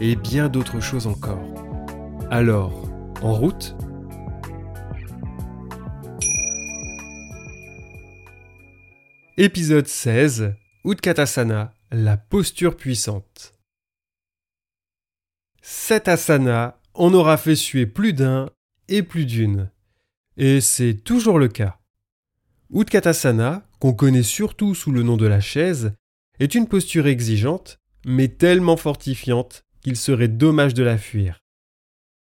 et bien d'autres choses encore. Alors, en route? Épisode 16 Utkatasana, la posture puissante. Cet asana, on aura fait suer plus d'un et plus d'une. Et c'est toujours le cas. Utkatasana, qu'on connaît surtout sous le nom de la chaise, est une posture exigeante, mais tellement fortifiante qu'il serait dommage de la fuir.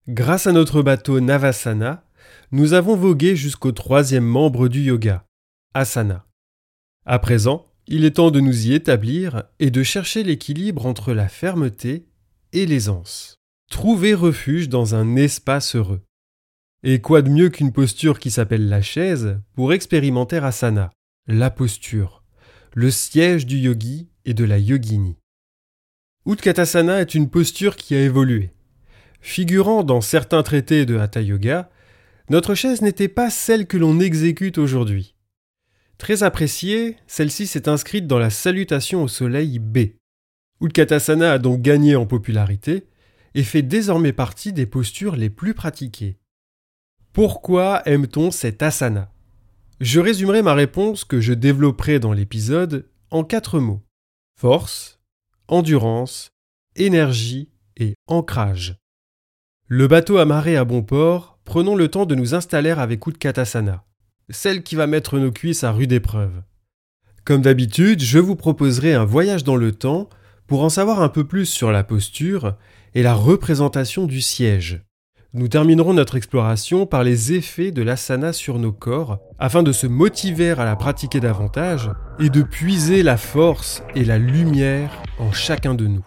Grâce à notre bateau Navasana, nous avons vogué jusqu'au troisième membre du yoga, Asana. À présent, il est temps de nous y établir et de chercher l'équilibre entre la fermeté et l'aisance. Trouver refuge dans un espace heureux. Et quoi de mieux qu'une posture qui s'appelle la chaise pour expérimenter asana, la posture, le siège du yogi et de la yogini. Utkatasana est une posture qui a évolué. Figurant dans certains traités de Hatha Yoga, notre chaise n'était pas celle que l'on exécute aujourd'hui. Très appréciée, celle-ci s'est inscrite dans la salutation au soleil B. Utkatasana a donc gagné en popularité et fait désormais partie des postures les plus pratiquées. Pourquoi aime-t-on cet asana? Je résumerai ma réponse que je développerai dans l'épisode en quatre mots. Force, endurance, énergie et ancrage. Le bateau amarré à bon port, prenons le temps de nous installer avec Utkatasana celle qui va mettre nos cuisses à rude épreuve. Comme d'habitude, je vous proposerai un voyage dans le temps pour en savoir un peu plus sur la posture et la représentation du siège. Nous terminerons notre exploration par les effets de l'asana sur nos corps afin de se motiver à la pratiquer davantage et de puiser la force et la lumière en chacun de nous.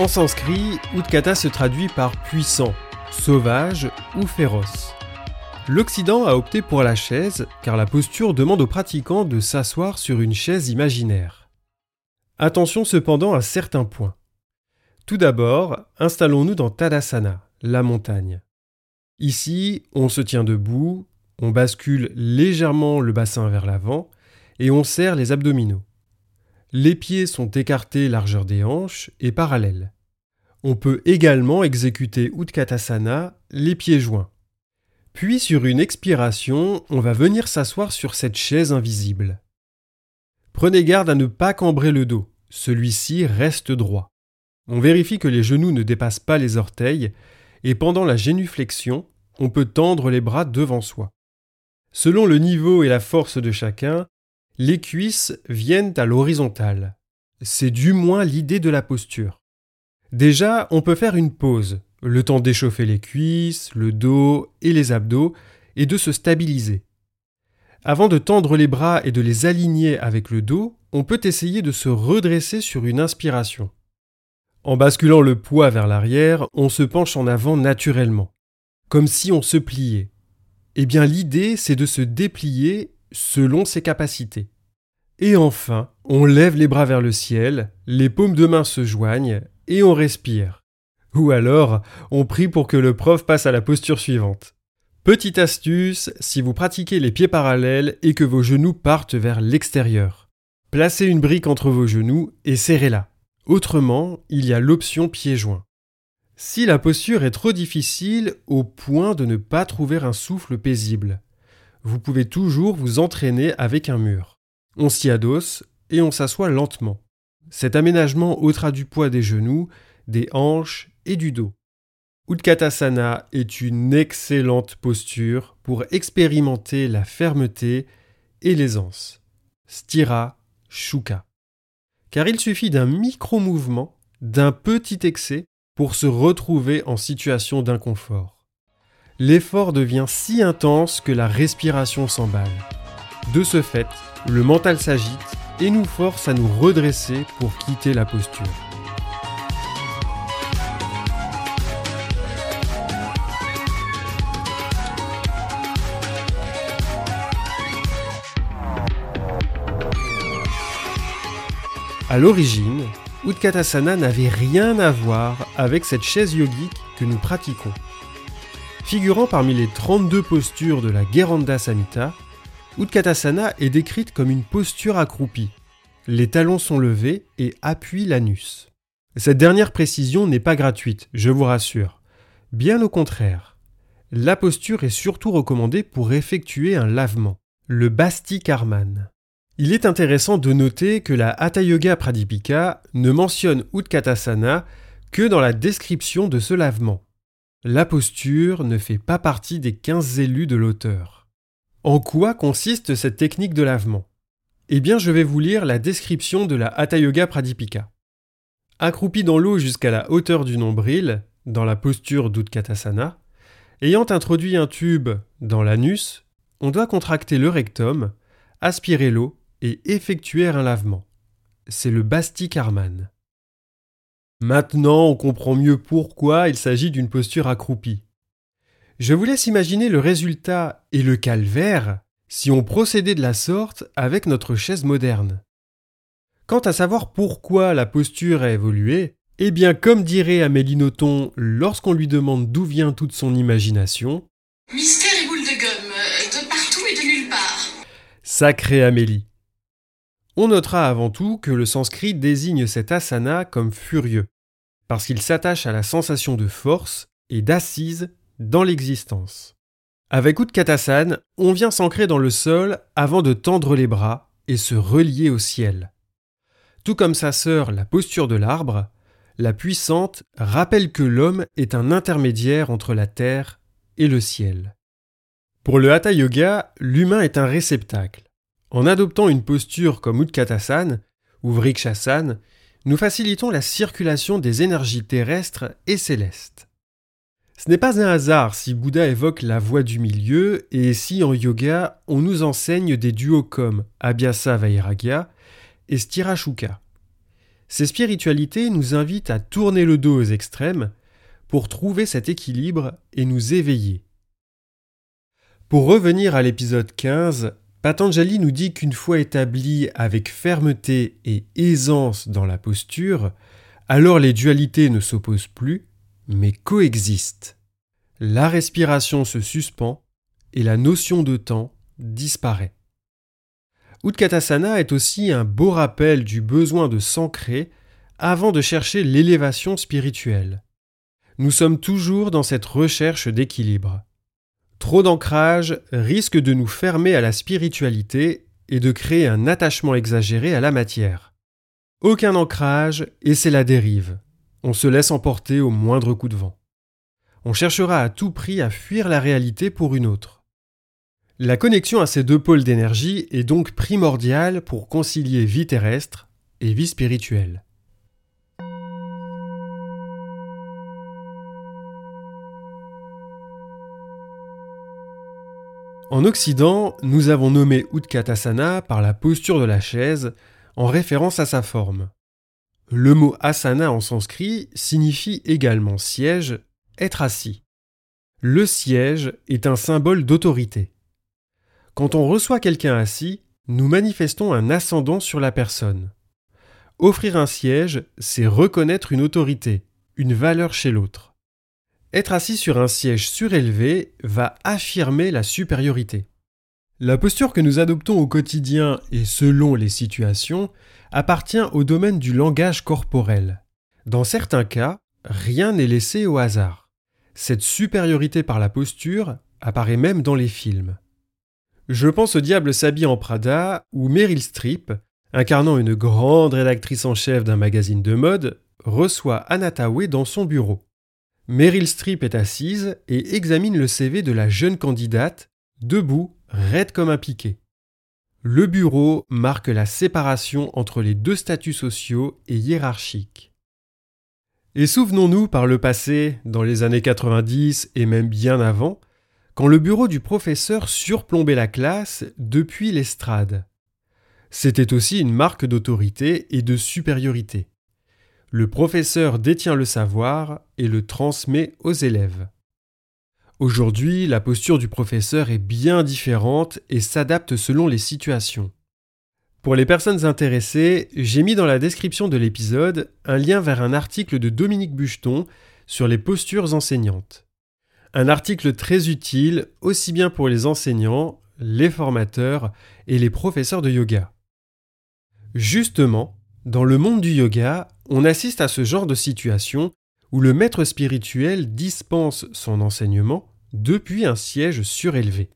En sanskrit, Utkata se traduit par puissant, sauvage ou féroce. L'Occident a opté pour la chaise car la posture demande aux pratiquants de s'asseoir sur une chaise imaginaire. Attention cependant à certains points. Tout d'abord, installons-nous dans Tadasana, la montagne. Ici, on se tient debout, on bascule légèrement le bassin vers l'avant et on serre les abdominaux. Les pieds sont écartés largeur des hanches et parallèles. On peut également exécuter Utkatasana les pieds joints. Puis sur une expiration, on va venir s'asseoir sur cette chaise invisible. Prenez garde à ne pas cambrer le dos, celui-ci reste droit. On vérifie que les genoux ne dépassent pas les orteils et pendant la génuflexion, on peut tendre les bras devant soi. Selon le niveau et la force de chacun, les cuisses viennent à l'horizontale. C'est du moins l'idée de la posture. Déjà, on peut faire une pause, le temps d'échauffer les cuisses, le dos et les abdos, et de se stabiliser. Avant de tendre les bras et de les aligner avec le dos, on peut essayer de se redresser sur une inspiration. En basculant le poids vers l'arrière, on se penche en avant naturellement, comme si on se pliait. Eh bien l'idée, c'est de se déplier selon ses capacités. Et enfin, on lève les bras vers le ciel, les paumes de main se joignent et on respire. Ou alors, on prie pour que le prof passe à la posture suivante. Petite astuce, si vous pratiquez les pieds parallèles et que vos genoux partent vers l'extérieur. Placez une brique entre vos genoux et serrez-la. Autrement, il y a l'option pieds joints. Si la posture est trop difficile au point de ne pas trouver un souffle paisible, vous pouvez toujours vous entraîner avec un mur. On s'y adosse et on s'assoit lentement. Cet aménagement ôtera du poids des genoux, des hanches et du dos. Utkatasana est une excellente posture pour expérimenter la fermeté et l'aisance. Stira Shuka. Car il suffit d'un micro-mouvement d'un petit excès pour se retrouver en situation d'inconfort. L'effort devient si intense que la respiration s'emballe. De ce fait, le mental s'agite et nous force à nous redresser pour quitter la posture. À l'origine, Utkatasana n'avait rien à voir avec cette chaise yogique que nous pratiquons. Figurant parmi les 32 postures de la Geranda Samhita, Utkatasana est décrite comme une posture accroupie. Les talons sont levés et appuient l'anus. Cette dernière précision n'est pas gratuite, je vous rassure. Bien au contraire. La posture est surtout recommandée pour effectuer un lavement, le Basti Karman. Il est intéressant de noter que la Hatha Yoga Pradipika ne mentionne Utkatasana que dans la description de ce lavement. La posture ne fait pas partie des 15 élus de l'auteur. En quoi consiste cette technique de lavement? Eh bien, je vais vous lire la description de la Hatha Yoga Pradipika. Accroupi dans l'eau jusqu'à la hauteur du nombril, dans la posture d'Utkatasana, ayant introduit un tube dans l'anus, on doit contracter le rectum, aspirer l'eau et effectuer un lavement. C'est le Basti Karman. Maintenant, on comprend mieux pourquoi il s'agit d'une posture accroupie. Je vous laisse imaginer le résultat et le calvaire si on procédait de la sorte avec notre chaise moderne. Quant à savoir pourquoi la posture a évolué, eh bien, comme dirait Amélie Nothomb lorsqu'on lui demande d'où vient toute son imagination, Mystère et boule de gomme, de partout et de nulle part. Sacrée Amélie. On notera avant tout que le sanskrit désigne cet asana comme furieux, parce qu'il s'attache à la sensation de force et d'assise dans l'existence. Avec Utkatasana, on vient s'ancrer dans le sol avant de tendre les bras et se relier au ciel. Tout comme sa sœur, la posture de l'arbre, la puissante rappelle que l'homme est un intermédiaire entre la terre et le ciel. Pour le Hatha Yoga, l'humain est un réceptacle. En adoptant une posture comme Utkatasana ou Vrikshasana, nous facilitons la circulation des énergies terrestres et célestes. Ce n'est pas un hasard si Bouddha évoque la voie du milieu et si en yoga on nous enseigne des duos comme Abhyasa Vairagya et Stirashuka. Ces spiritualités nous invitent à tourner le dos aux extrêmes pour trouver cet équilibre et nous éveiller. Pour revenir à l'épisode 15, Patanjali nous dit qu'une fois établi avec fermeté et aisance dans la posture, alors les dualités ne s'opposent plus, mais coexistent. La respiration se suspend et la notion de temps disparaît. Utkatasana est aussi un beau rappel du besoin de s'ancrer avant de chercher l'élévation spirituelle. Nous sommes toujours dans cette recherche d'équilibre. Trop d'ancrage risque de nous fermer à la spiritualité et de créer un attachement exagéré à la matière. Aucun ancrage et c'est la dérive. On se laisse emporter au moindre coup de vent. On cherchera à tout prix à fuir la réalité pour une autre. La connexion à ces deux pôles d'énergie est donc primordiale pour concilier vie terrestre et vie spirituelle. En Occident, nous avons nommé Utkatasana par la posture de la chaise, en référence à sa forme. Le mot asana en sanskrit signifie également siège, être assis. Le siège est un symbole d'autorité. Quand on reçoit quelqu'un assis, nous manifestons un ascendant sur la personne. Offrir un siège, c'est reconnaître une autorité, une valeur chez l'autre. Être assis sur un siège surélevé va affirmer la supériorité. La posture que nous adoptons au quotidien et selon les situations appartient au domaine du langage corporel. Dans certains cas, rien n'est laissé au hasard. Cette supériorité par la posture apparaît même dans les films. Je pense au Diable s'habille en Prada où Meryl Streep, incarnant une grande rédactrice en chef d'un magazine de mode, reçoit Anna dans son bureau. Meryl Streep est assise et examine le CV de la jeune candidate, debout, raide comme un piquet. Le bureau marque la séparation entre les deux statuts sociaux et hiérarchiques. Et souvenons-nous par le passé, dans les années 90 et même bien avant, quand le bureau du professeur surplombait la classe depuis l'estrade. C'était aussi une marque d'autorité et de supériorité. Le professeur détient le savoir et le transmet aux élèves. Aujourd'hui, la posture du professeur est bien différente et s'adapte selon les situations. Pour les personnes intéressées, j'ai mis dans la description de l'épisode un lien vers un article de Dominique Bucheton sur les postures enseignantes. Un article très utile aussi bien pour les enseignants, les formateurs et les professeurs de yoga. Justement, dans le monde du yoga, on assiste à ce genre de situation où le maître spirituel dispense son enseignement depuis un siège surélevé.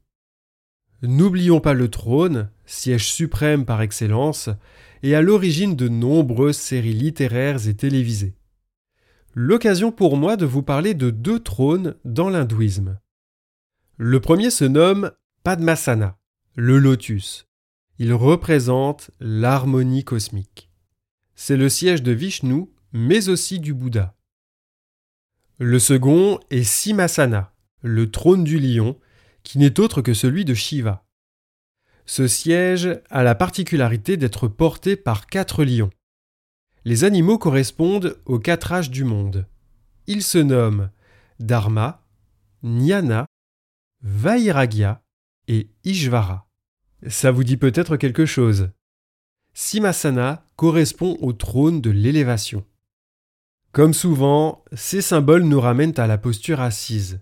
N'oublions pas le trône, siège suprême par excellence, et à l'origine de nombreuses séries littéraires et télévisées. L'occasion pour moi de vous parler de deux trônes dans l'hindouisme. Le premier se nomme Padmasana, le lotus. Il représente l'harmonie cosmique. C'est le siège de Vishnu, mais aussi du Bouddha. Le second est Simhasana, le trône du lion, qui n'est autre que celui de Shiva. Ce siège a la particularité d'être porté par quatre lions. Les animaux correspondent aux quatre âges du monde. Ils se nomment Dharma, Jnana, Vairagya et Ishvara. Ça vous dit peut-être quelque chose? Simhasana correspond au trône de l'élévation. Comme souvent, ces symboles nous ramènent à la posture assise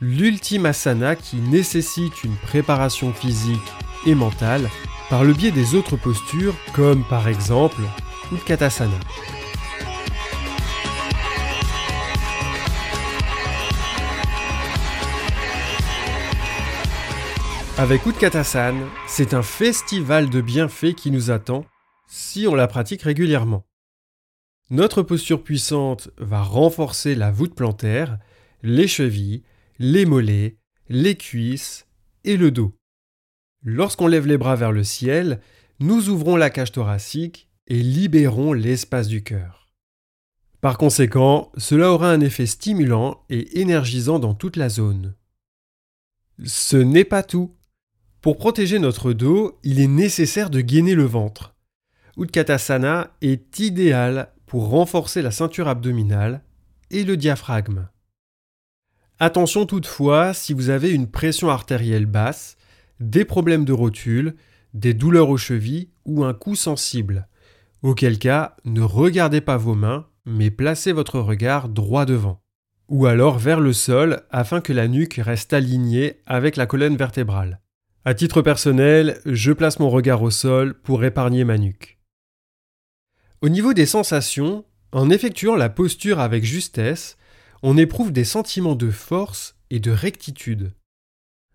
l'ultime asana qui nécessite une préparation physique et mentale par le biais des autres postures comme par exemple Utkatasana. Avec Utkatasana, c'est un festival de bienfaits qui nous attend si on la pratique régulièrement. Notre posture puissante va renforcer la voûte plantaire, les chevilles, les mollets, les cuisses et le dos. Lorsqu'on lève les bras vers le ciel, nous ouvrons la cage thoracique et libérons l'espace du cœur. Par conséquent, cela aura un effet stimulant et énergisant dans toute la zone. Ce n'est pas tout. Pour protéger notre dos, il est nécessaire de gainer le ventre. Utkatasana est idéal pour renforcer la ceinture abdominale et le diaphragme. Attention toutefois si vous avez une pression artérielle basse, des problèmes de rotule, des douleurs aux chevilles ou un cou sensible. Auquel cas, ne regardez pas vos mains, mais placez votre regard droit devant. Ou alors vers le sol afin que la nuque reste alignée avec la colonne vertébrale. À titre personnel, je place mon regard au sol pour épargner ma nuque. Au niveau des sensations, en effectuant la posture avec justesse, on éprouve des sentiments de force et de rectitude.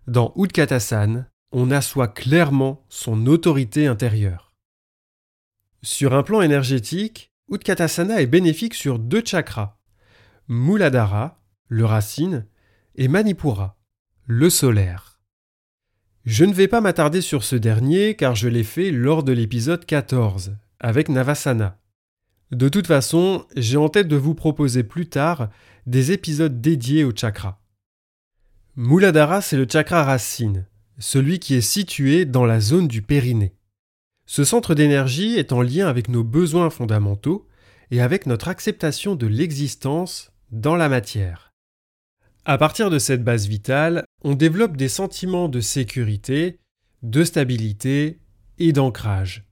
Dans Utkatasana, on assoit clairement son autorité intérieure. Sur un plan énergétique, Utkatasana est bénéfique sur deux chakras, Muladhara, le racine, et Manipura, le solaire. Je ne vais pas m'attarder sur ce dernier car je l'ai fait lors de l'épisode 14, avec Navasana. De toute façon, j'ai en tête de vous proposer plus tard des épisodes dédiés au chakra. Muladhara, c'est le chakra racine, celui qui est situé dans la zone du périnée. Ce centre d'énergie est en lien avec nos besoins fondamentaux et avec notre acceptation de l'existence dans la matière. À partir de cette base vitale, on développe des sentiments de sécurité, de stabilité et d'ancrage.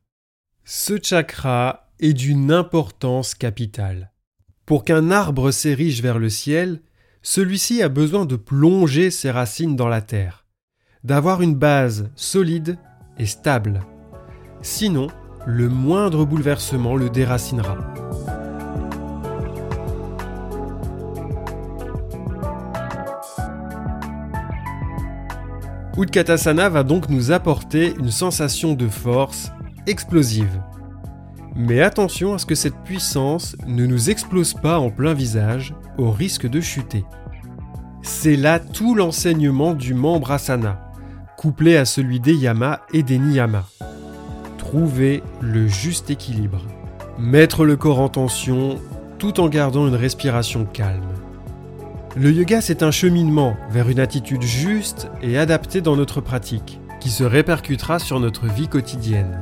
Ce chakra est d'une importance capitale. Pour qu'un arbre s'érige vers le ciel, celui-ci a besoin de plonger ses racines dans la terre, d'avoir une base solide et stable. Sinon, le moindre bouleversement le déracinera. Utkatasana va donc nous apporter une sensation de force explosive. Mais attention à ce que cette puissance ne nous explose pas en plein visage au risque de chuter. C'est là tout l'enseignement du membre asana, couplé à celui des yamas et des niyamas. Trouver le juste équilibre. Mettre le corps en tension tout en gardant une respiration calme. Le yoga, c'est un cheminement vers une attitude juste et adaptée dans notre pratique, qui se répercutera sur notre vie quotidienne.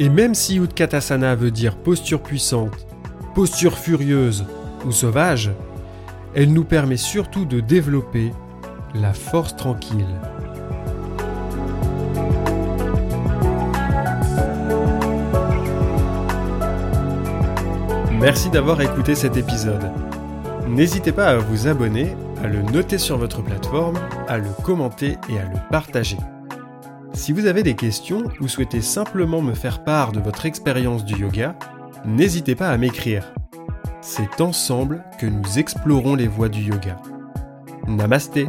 Et même si Utkatasana veut dire posture puissante, posture furieuse ou sauvage, elle nous permet surtout de développer la force tranquille. Merci d'avoir écouté cet épisode. N'hésitez pas à vous abonner, à le noter sur votre plateforme, à le commenter et à le partager. Si vous avez des questions ou souhaitez simplement me faire part de votre expérience du yoga, n'hésitez pas à m'écrire. C'est ensemble que nous explorons les voies du yoga. Namasté